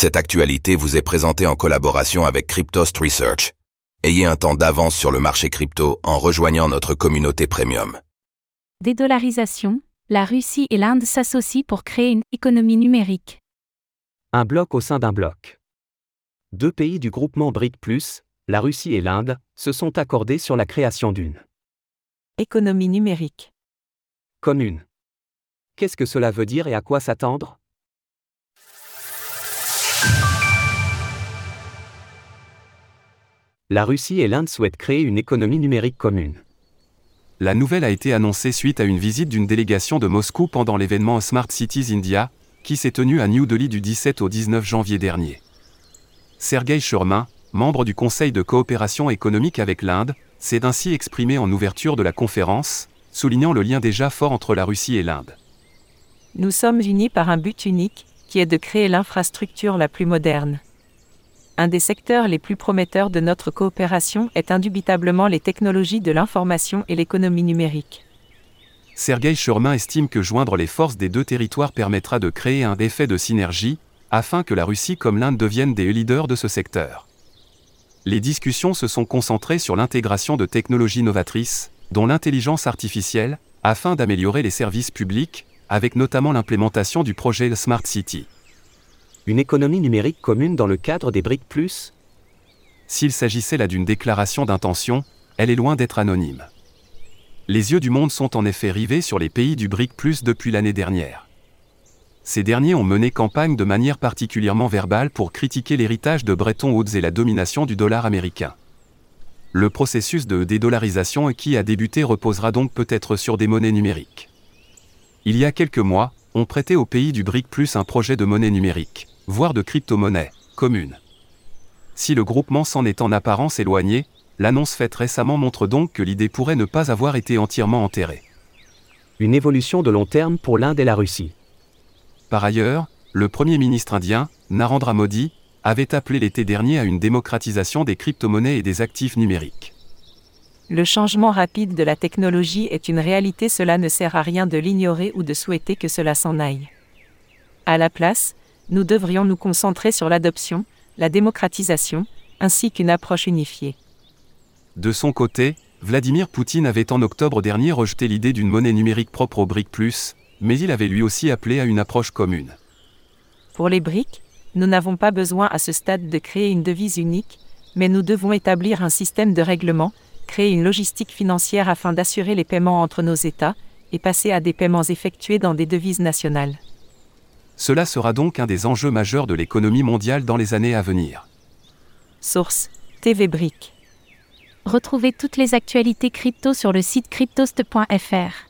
Cette actualité vous est présentée en collaboration avec Cryptost Research. Ayez un temps d'avance sur le marché crypto en rejoignant notre communauté premium. Dédollarisation, la Russie et l'Inde s'associent pour créer une économie numérique. Un bloc au sein d'un bloc. Deux pays du groupement BRIC+, la Russie et l'Inde, se sont accordés sur la création d'une économie numérique commune. Qu'est-ce que cela veut dire et à quoi s'attendre? La Russie et l'Inde souhaitent créer une économie numérique commune. La nouvelle a été annoncée suite à une visite d'une délégation de Moscou pendant l'événement Smart Cities India, qui s'est tenu à New Delhi du 17 au 19 janvier dernier. Sergei Shurmin, membre du Conseil de coopération économique avec l'Inde, s'est ainsi exprimé en ouverture de la conférence, soulignant le lien déjà fort entre la Russie et l'Inde. Nous sommes unis par un but unique, qui est de créer l'infrastructure la plus moderne. Un des secteurs les plus prometteurs de notre coopération est indubitablement les technologies de l'information et l'économie numérique. Sergei Shurmin estime que joindre les forces des deux territoires permettra de créer un effet de synergie, afin que la Russie comme l'Inde deviennent des leaders de ce secteur. Les discussions se sont concentrées sur l'intégration de technologies novatrices, dont l'intelligence artificielle, afin d'améliorer les services publics, avec notamment l'implémentation du projet Smart City. Une économie numérique commune dans le cadre des BRIC ⁇ S'il s'agissait là d'une déclaration d'intention, elle est loin d'être anonyme. Les yeux du monde sont en effet rivés sur les pays du BRIC ⁇ depuis l'année dernière. Ces derniers ont mené campagne de manière particulièrement verbale pour critiquer l'héritage de Bretton Woods et la domination du dollar américain. Le processus de dédollarisation qui a débuté reposera donc peut-être sur des monnaies numériques. Il y a quelques mois, on prêtait au pays du BRIC un projet de monnaie numérique, voire de crypto-monnaie, commune. Si le groupement s'en est en apparence éloigné, l'annonce faite récemment montre donc que l'idée pourrait ne pas avoir été entièrement enterrée. Une évolution de long terme pour l'Inde et la Russie. Par ailleurs, le Premier ministre indien, Narendra Modi, avait appelé l'été dernier à une démocratisation des crypto-monnaies et des actifs numériques. Le changement rapide de la technologie est une réalité, cela ne sert à rien de l'ignorer ou de souhaiter que cela s'en aille. À la place, nous devrions nous concentrer sur l'adoption, la démocratisation, ainsi qu'une approche unifiée. De son côté, Vladimir Poutine avait en octobre dernier rejeté l'idée d'une monnaie numérique propre au BRIC, mais il avait lui aussi appelé à une approche commune. Pour les BRIC, nous n'avons pas besoin à ce stade de créer une devise unique, mais nous devons établir un système de règlement, créer une logistique financière afin d'assurer les paiements entre nos États, et passer à des paiements effectués dans des devises nationales. Cela sera donc un des enjeux majeurs de l'économie mondiale dans les années à venir. Source TV Brick. Retrouvez toutes les actualités crypto sur le site cryptost.fr.